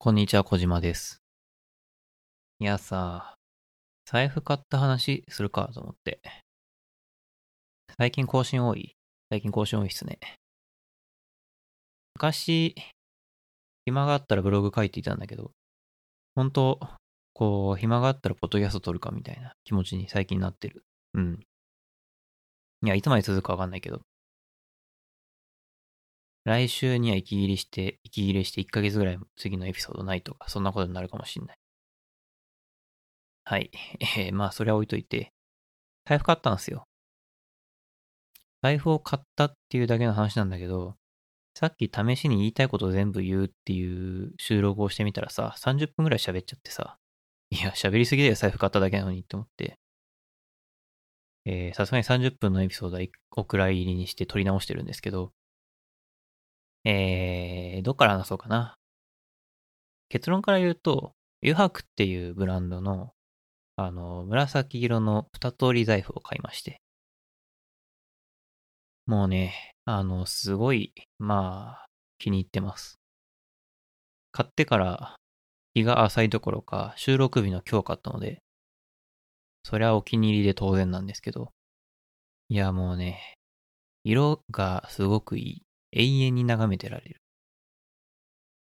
こんにちは、小島です。いやさ、財布買った話するかと思って。最近更新多い？最近更新多いっすね。昔、暇があったらブログ書いていたんだけど、本当こう、暇があったらポッドキャスト撮るかみたいな気持ちに最近なってる。うん。いや、いつまで続くかわかんないけど。来週には息切れして、息切れして1ヶ月ぐらい次のエピソードないとか、そんなことになるかもしんない。はい。えー、まあ、それは置いといて、財布買ったんですよ。財布を買ったっていうだけの話なんだけど、さっき試しに言いたいことを全部言うっていう収録をしてみたらさ、30分ぐらい喋っちゃってさ、いや、喋りすぎだよ、財布買っただけなのにって思って、え、さすがに30分のエピソードは1お蔵入りにして撮り直してるんですけど、えー、どっから話そうかな。結論から言うと、油白っていうブランドの、あの、紫色の二通り財布を買いまして。もうね、あの、すごい、まあ、気に入ってます。買ってから日が浅いどころか収録日の今日買ったので、そりゃお気に入りで当然なんですけど、いやもうね、色がすごくいい。永遠に眺めてられる。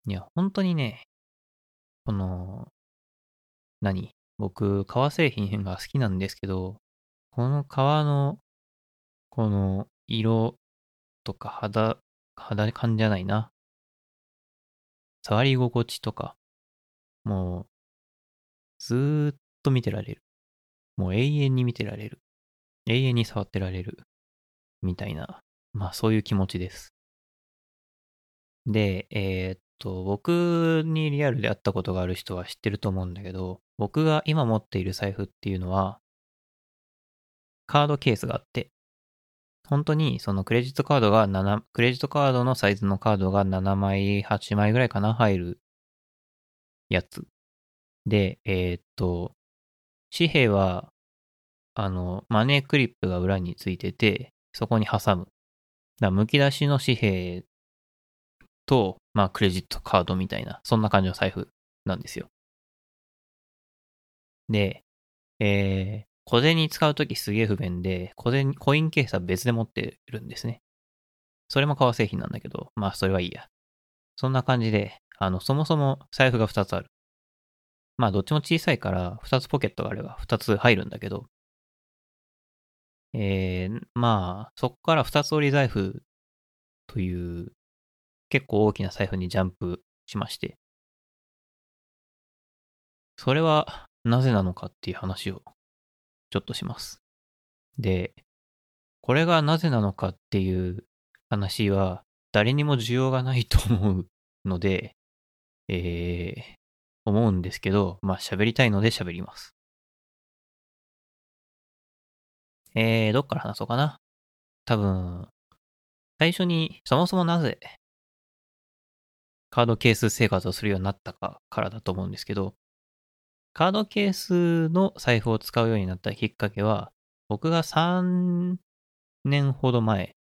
いや、本当にね、この、何？僕、革製品が好きなんですけど、この革の、この色とか肌、肌感じゃないな。触り心地とか、もう、ずーっと見てられる。もう永遠に見てられる。永遠に触ってられる。みたいな、まあそういう気持ちです。で、えーっと、僕にリアルで会ったことがある人は知ってると思うんだけど、僕が今持っている財布っていうのは、カードケースがあって、本当にそのクレジットカードが7、クレジットカードのサイズのカードが7枚、8枚ぐらいかな、入るやつ。で、えーっと、紙幣は、あの、マネークリップが裏についてて、そこに挟む。だからむき出しの紙幣と、まあ、クレジットカードみたいな、そんな感じの財布なんですよ。で、えー、小銭使うときすげえ不便で、小銭、コインケースは別で持ってるんですね。それも革製品なんだけど、まあ、それはいいや。そんな感じで、あの、そもそも財布が2つある。まあ、どっちも小さいから、2つポケットがあれば2つ入るんだけど、えー、まあ、そこから2つ折り財布という結構大きな財布にジャンプしまして。それはなぜなのかっていう話をちょっとします。で、これがなぜなのかっていう話は誰にも需要がないと思うので、えー、思うんですけど、まあ喋りたいので喋ります。えー、どっから話そうかな。多分、最初にそもそもなぜカードケース生活をするようになったかからだと思うんですけど、カードケースの財布を使うようになったきっかけは、僕が3年ほど前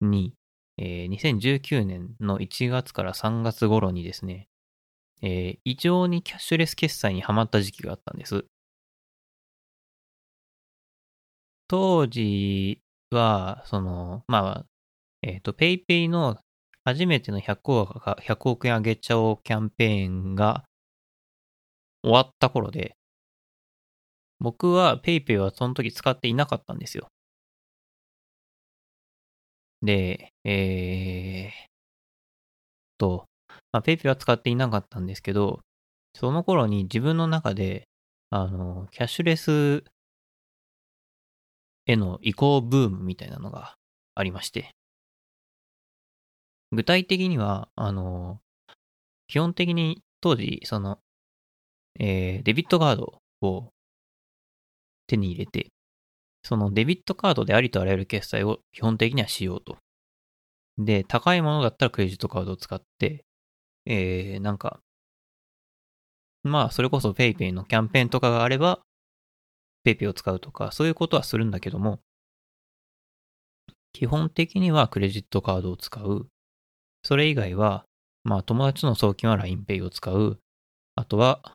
に、えー2019年の1月から3月頃にですね、えー異常にキャッシュレス決済にハマった時期があったんです。当時は、その、まあ、えっ、と、ペイペイの初めての100億が100億円あげちゃおうキャンペーンが終わった頃で、僕は PayPay はその時使っていなかったんですよ。で、えー、と、まあ、PayPay は使っていなかったんですけど、その頃に自分の中で、あの、キャッシュレスへの移行ブームみたいなのがありまして、具体的には、あの、基本的に当時、その、えーデビットカードを手に入れて、そのデビットカードでありとあらゆる決済を基本的にはしようと。で、高いものだったらクレジットカードを使って、えー、なんか、まあ、それこそ PayPay のキャンペーンとかがあれば、PayPay を使うとか、そういうことはするんだけども、基本的にはクレジットカードを使う。それ以外は、まあ友達の送金は LINE Pay を使う。あとは、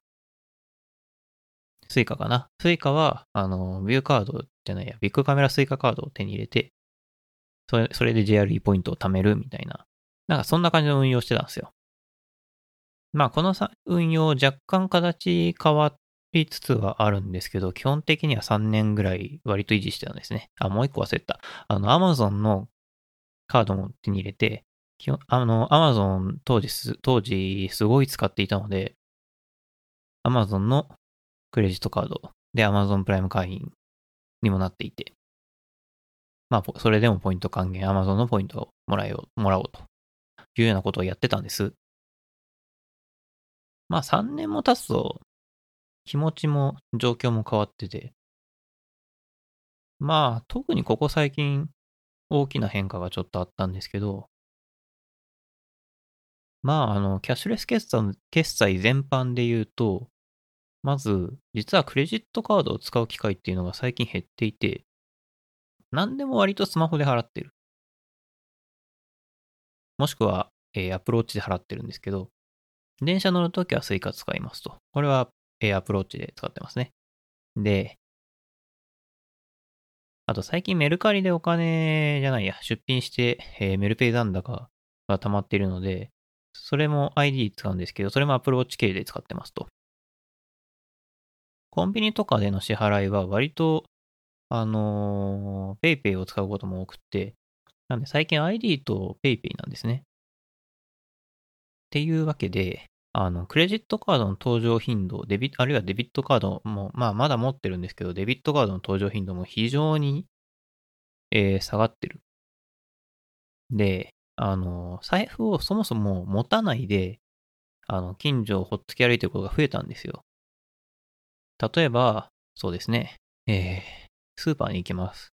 Suica かな。 Suica は、あの、ビューカードじゃないや、ビックカメラ Suica カードを手に入れて、それ、それで JRE ポイントを貯めるみたいな。なんかそんな感じの運用してたんですよ。まあこのさ運用若干形変わりつつはあるんですけど、基本的には3年ぐらい割と維持してたんですね。あ、もう一個忘れた。あの、Amazon のカードも手に入れて、あの、Amazon 当時す、当時すごい使っていたので、Amazon のクレジットカードで Amazon プライム会員にもなっていて、まあ、それでもポイント還元、Amazon のポイントをもらえよう、もらおうというようなことをやってたんです。まあ3年も経つと気持ちも状況も変わってて、まあ特にここ最近大きな変化がちょっとあったんですけど、まああのキャッシュレス決済決済全般で言うと、まず実はクレジットカードを使う機会っていうのが最近減っていて、何でも割とスマホで払ってる。もしくは、えー、アプローチで払ってるんですけど、電車乗るときは Suica 使いますと。これは、えー、 Apple Watch で使ってますね。で、あと最近メルカリでお金じゃないや、出品して、えー、メルペイ残高が溜まっているので、それも ID 使うんですけど、それも Apple Watch 系で使ってますと。コンビニとかでの支払いは割と、あのー、PayPay を使うことも多くて、なんで最近 ID と PayPay なんですね。っていうわけで、あの、クレジットカードの登場頻度、デビあるいはデビットカードも、まあ、まだ持ってるんですけど、デビットカードの登場頻度も非常に、えー、下がってる。で、あの、財布をそもそも持たないで、あの、近所をほっつき歩いてることが増えたんですよ。例えば、そうですね、えー、スーパーに行きます。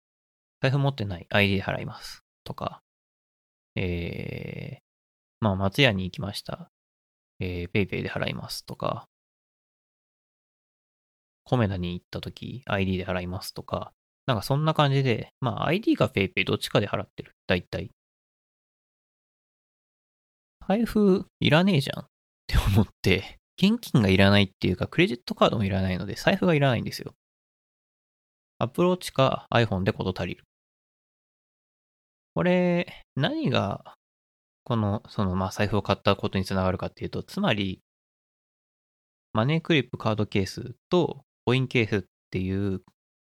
財布持ってない ID で払います。とか、えー、まあ、松屋に行きました。えー、 PayPay で払いますとか、コメダに行った時 ID で払いますとか、なんかそんな感じで、まあ iD か PayPay どっちかで払ってる。だいたい。財布いらねえじゃんって思って、現金がいらないっていうか、クレジットカードもいらないので、財布がいらないんですよ。 Apple Watch か iPhone でこと足りる。これ、何がこの、その、まあ、財布を買ったことにつながるかっていうと、つまり、マネークリップカードケースとコインケースっていう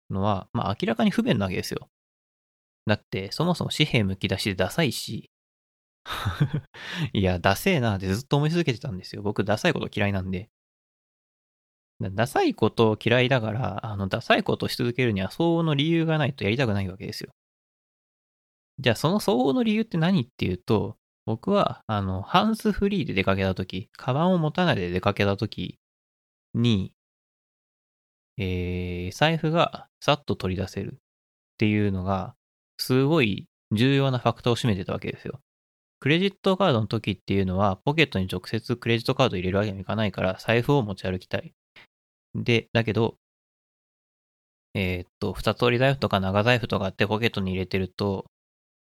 のは、まあ、明らかに不便なわけですよ。だって、そもそも紙幣むき出しでダサいし、いや、ダセえなってずっと思い続けてたんですよ。僕、ダサいこと嫌いなんで。ダサいこと嫌いだから、あの、ダサいことし続けるには相応の理由がないとやりたくないわけですよ。じゃあ、その相応の理由って何っていうと、僕は、あの、ハンスフリーで出かけたとき、カバンを持たないで出かけたときに、えー、財布がさっと取り出せるっていうのが、すごい重要なファクターを占めてたわけですよ。クレジットカードの時っていうのは、ポケットに直接クレジットカード入れるわけにはいかないから、財布を持ち歩きたい。で、だけど、えー、っと、二通り財布とか長財布とかってポケットに入れてると、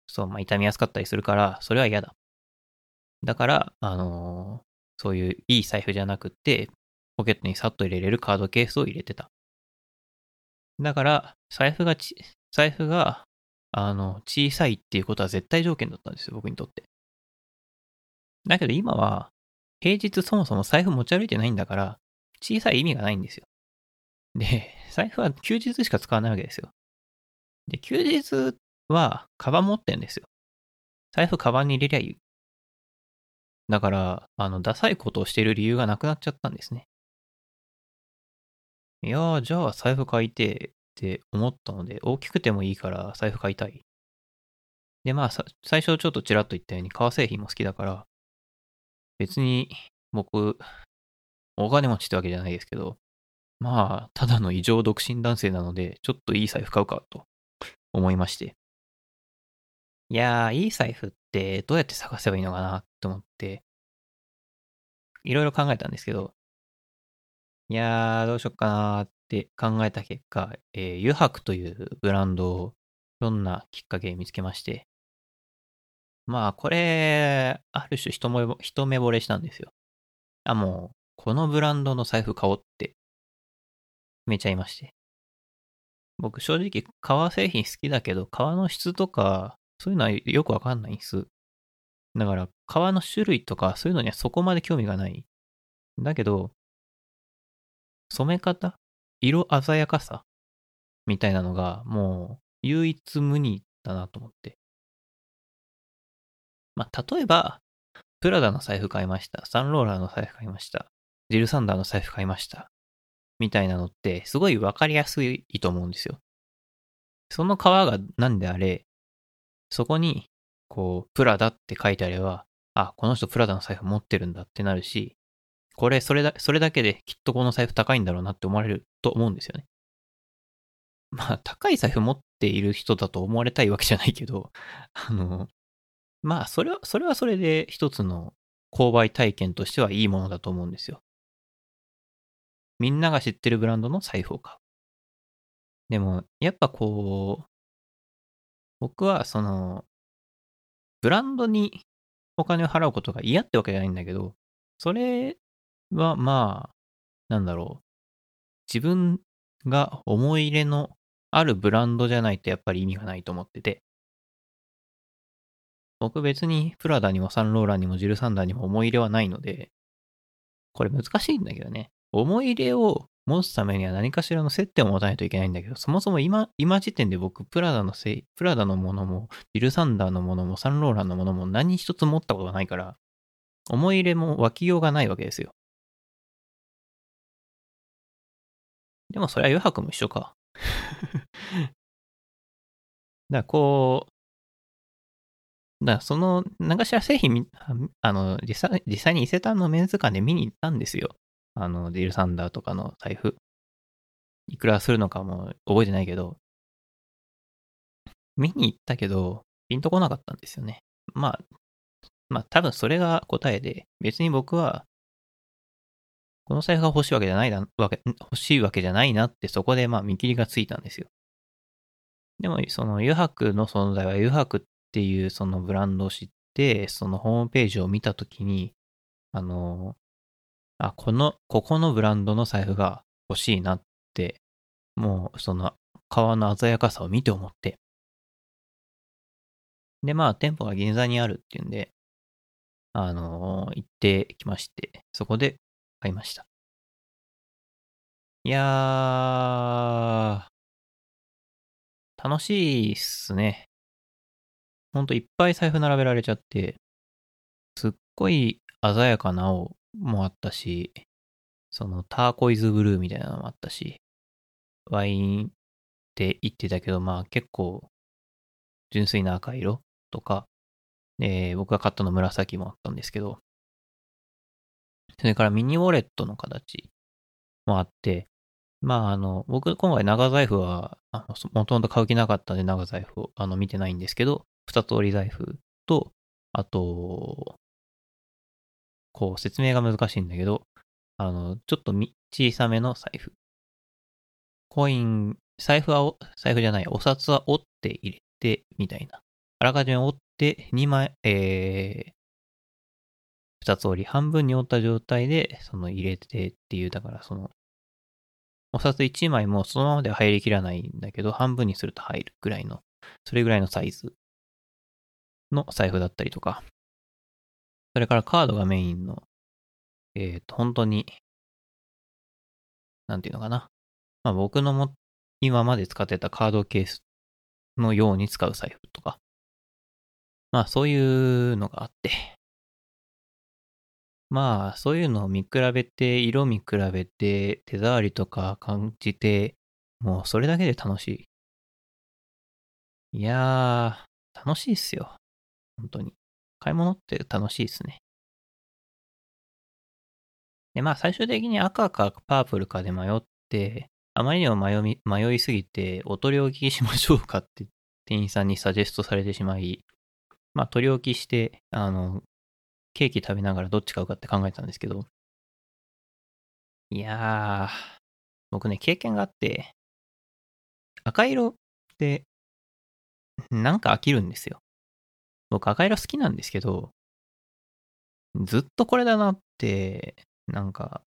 そう、まあ、痛みやすかったりするから、それは嫌だ。だから、あのー、そういういい財布じゃなくって、ポケットにさっと入れれるカードケースを入れてた。だから、財布がち、財布が、あの、小さいっていうことは絶対条件だったんですよ、僕にとって。だけど今は、平日そもそも財布持ち歩いてないんだから、小さい意味がないんですよ。で、財布は休日しか使わないわけですよ。で、休日は、カバン持ってんですよ。財布カバンに入れりゃいい。だから、あの、ダサいことをしてる理由がなくなっちゃったんですね。いやー、じゃあ財布買いてって思ったので、大きくてもいいから財布買いたい。で、まあ、最初ちょっとちらっと言ったように、革製品も好きだから、別に僕、お金持ちってわけじゃないですけど、まあ、ただの異常独身男性なので、ちょっといい財布買うかと思いまして。いやー、いい財布ってどうやって探せばいいのかなって思って、いろいろ考えたんですけど、いやー、どうしよっかなーって考えた結果、えー、油白というブランドをいろんなきっかけ見つけまして、まあ、これ、ある種一目一目惚れしたんですよ。あ、もう、このブランドの財布買おうって決、めちゃいまして。僕、正直、革製品好きだけど、革の質とか、そういうのはよくわかんないんです。だから、革の種類とか、そういうのにはそこまで興味がない。だけど、染め方色鮮やかさみたいなのが、もう、唯一無二だなと思って。まあ、例えば、プラダの財布買いました。サンローラーの財布買いました。ジルサンダーの財布買いました。みたいなのって、すごいわかりやすいと思うんですよ。その革が何であれ、そこに、こう、プラダって書いてあれば、あ、この人プラダの財布持ってるんだってなるし、これ、それだ、それだけできっとこの財布高いんだろうなって思われると思うんですよね。まあ、高い財布持っている人だと思われたいわけじゃないけど、あの、まあ、それは、それはそれで一つの購買体験としてはいいものだと思うんですよ。みんなが知ってるブランドの財布を買う。でも、やっぱこう、僕はその、ブランドにお金を払うことが嫌ってわけじゃないんだけど、それはまあ、なんだろう。自分が思い入れのあるブランドじゃないとやっぱり意味がないと思ってて。僕別にプラダにもサンローランにもジルサンダーにも思い入れはないので、これ難しいんだけどね。思い入れを持つためには何かしらの接点を持たないといけないんだけど、そもそも今、今時点で僕、プラダのせい、プラダのものも、ジルサンダーのものも、サンローランのものも何一つ持ったことがないから、思い入れも湧きようがないわけですよ。でもそれは余白も一緒か。だからこう、だからその、何かしら製品、あの、実際、実際に伊勢丹のメンズ館で見に行ったんですよ。あの、ディルサンダーとかの財布。いくらするのかも覚えてないけど、見に行ったけど、ピンとこなかったんですよね。まあ、まあ多分それが答えで、別に僕は、この財布が欲しいわけじゃないな、わけ、欲しいわけじゃないなってそこでまあ見切りがついたんですよ。でも、その油白の存在は油白っっていうそのブランドを知って、そのホームページを見たときに、あの、あ、この、ここのブランドの財布が欲しいなって、もうその革の鮮やかさを見て思って。で、まあ店舗が銀座にあるっていうんで、あの行ってきまして、そこで買いました。いやー、楽しいっすね。ほんといっぱい財布並べられちゃって、すっごい鮮やかな青もあったし、そのターコイズブルーみたいなのもあったし、ワインって言ってたけど、まあ結構純粋な赤色とか、えー僕が買ったの紫もあったんですけど、それからミニウォレットの形もあって、まああの、僕今回長財布は、もともと買う気なかったんで長財布をあの見てないんですけど、二通り財布と、あと、こう説明が難しいんだけど、あの、ちょっと小さめの財布。コイン、財布は、財布じゃない、お札は折って入れて、みたいな。あらかじめ折って、2枚、えー、二つ折り、半分に折った状態で、その入れてっていう、だからその、お札1枚もそのままでは入りきらないんだけど、半分にすると入るぐらいの、それぐらいのサイズの財布だったりとか、それからカードがメインの、えっ、と、本当に、なんていうのかな。まあ僕のも、今まで使ってたカードケースのように使う財布とか。まあそういうのがあって。まあそういうのを見比べて、色見比べて、手触りとか感じて、もうそれだけで楽しい。いやー、楽しいっすよ。本当に。買い物って楽しいですね。で、まあ最終的に赤かパープルかで迷って、あまりにも迷迷いすぎて、お取り置きしましょうかって店員さんにサジェストされてしまい、まあ取り置きして、あの、ケーキ食べながらどっち買うかって考えたんですけど、いやー、僕ね、経験があって、赤色って、なんか飽きるんですよ。僕赤色好きなんですけど、ずっとこれだなって、なんか、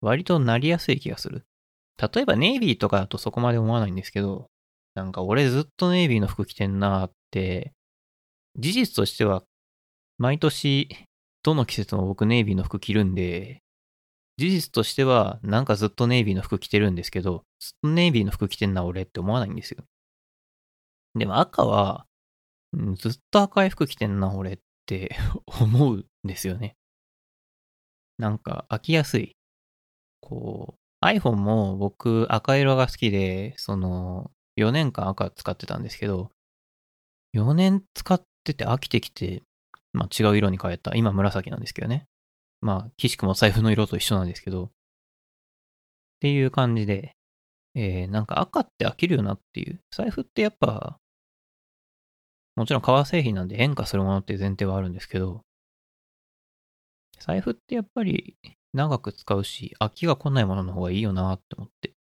割となりやすい気がする。例えばネイビーとかだとそこまで思わないんですけど、なんか俺ずっとネイビーの服着てんなーって、事実としては、毎年、どの季節も僕ネイビーの服着るんで、事実としては、なんかずっとネイビーの服着てるんですけど、ずっとネイビーの服着てんな俺って思わないんですよ。でも赤は、うんずっと赤い服着てんな俺って 思うんですよね。なんか飽きやすい。こう、iPhone も僕赤色が好きで、その、4年間赤使ってたんですけど、4年使ってて飽きてきて、まあ違う色に変えた。今紫なんですけどね。まあ、岸くも財布の色と一緒なんですけど、っていう感じで、えー、なんか赤って飽きるよなっていう。財布ってやっぱ、もちろん革製品なんで変化するものっていう前提はあるんですけど、財布ってやっぱり長く使うし、飽きが来ないものの方がいいよなって思って。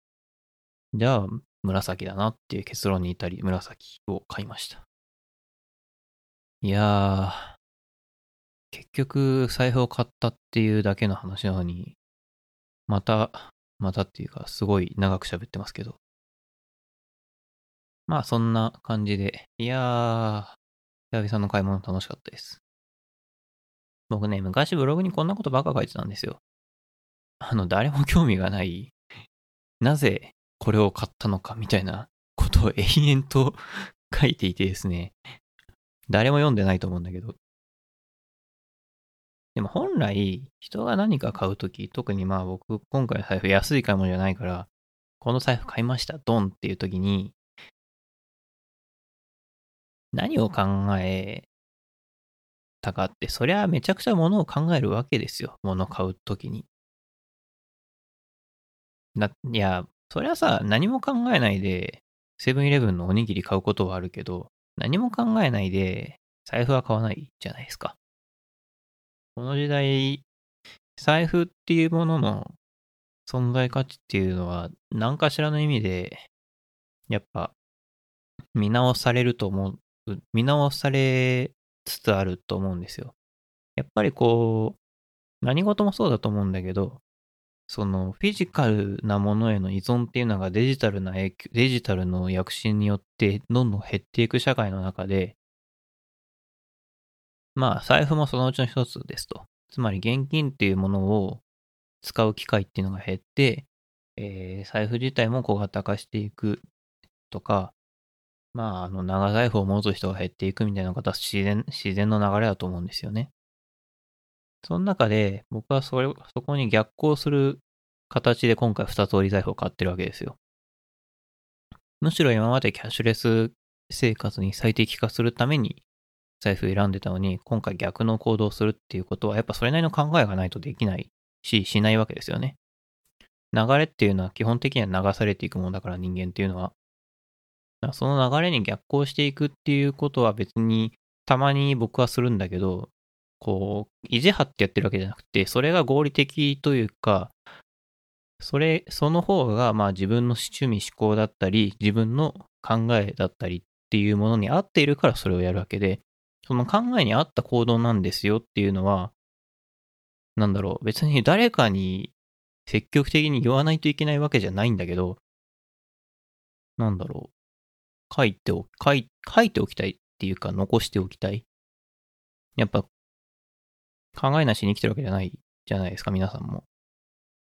じゃあ、紫だなっていう結論に至り、紫を買いました。いやー、結局財布を買ったっていうだけの話なのに、また、またっていうか、すごい長く喋ってますけど。まあ、そんな感じで、いやー、久々の買い物楽しかったです。僕ね、昔ブログにこんなことばっか書いてたんですよ。あの、誰も興味がない、なぜこれを買ったのかみたいなことを延々と書いていてですね、誰も読んでないと思うんだけど。でも本来、人が何か買うとき、特にまあ僕、今回の財布安い買い物じゃないから、この財布買いました、ドンっていうときに、何を考えたかって、そりゃめちゃくちゃ物を考えるわけですよ。物を買うときに。な、いや、そりゃさ、何も考えないで、セブンイレブンのおにぎり買うことはあるけど、何も考えないで、財布は買わないじゃないですか。この時代、財布っていうものの存在価値っていうのは、何かしらの意味で、やっぱ、見直されると思、見直されつつあると思うんですよ。やっぱりこう、何事もそうだと思うんだけど、そのフィジカルなものへの依存っていうのがデジタルな影響、デジタルの躍進によってどんどん減っていく社会の中で、まあ財布もそのうちの一つですと。つまり現金っていうものを使う機会っていうのが減って、えー財布自体も小型化していくとか、まあ、あの、長財布を持つ人が減っていくみたいなのが自然、自然の流れだと思うんですよね。その中で、僕はそれ、そこに逆行する形で今回二通り財布を買ってるわけですよ。むしろ今までキャッシュレス生活に最適化するために財布選んでたのに、今回逆の行動をするっていうことは、やっぱそれなりの考えがないとできないし、しないわけですよね。流れっていうのは基本的には流されていくものだから人間っていうのは。その流れに逆行していくっていうことは別にたまに僕はするんだけど、こう、意地張ってやってるわけじゃなくて、それが合理的というか、それ、その方がまあ自分の趣味思考だったり、自分の考えだったりっていうものに合っているからそれをやるわけで、その考えに合った行動なんですよっていうのは、なんだろう、別に誰かに積極的に言わないといけないわけじゃないんだけど、なんだろう、書いてお、書い、書いておきたいっていうか残しておきたい。やっぱ、考えなしに生きてるわけじゃないじゃないですか、皆さんも。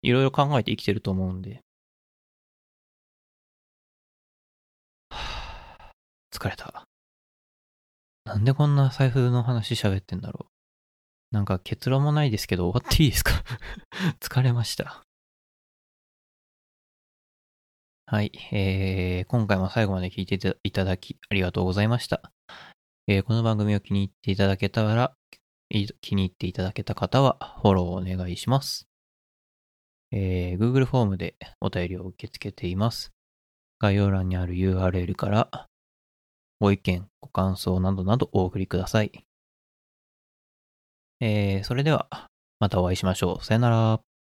いろいろ考えて生きてると思うんで。は ぁ疲れた。なんでこんな財布の話喋ってんだろう。なんか結論もないですけど終わっていいですか？疲れました。はい、えー、今回も最後まで聞いていただきありがとうございました。えーこの番組を気に入っていただけたら、気に入っていただけた方はフォローをお願いします。えー Google フォームでお便りを受け付けています。概要欄にある URL からご意見、ご感想などなどお送りください。えーそれでは、またお会いしましょう。さよなら。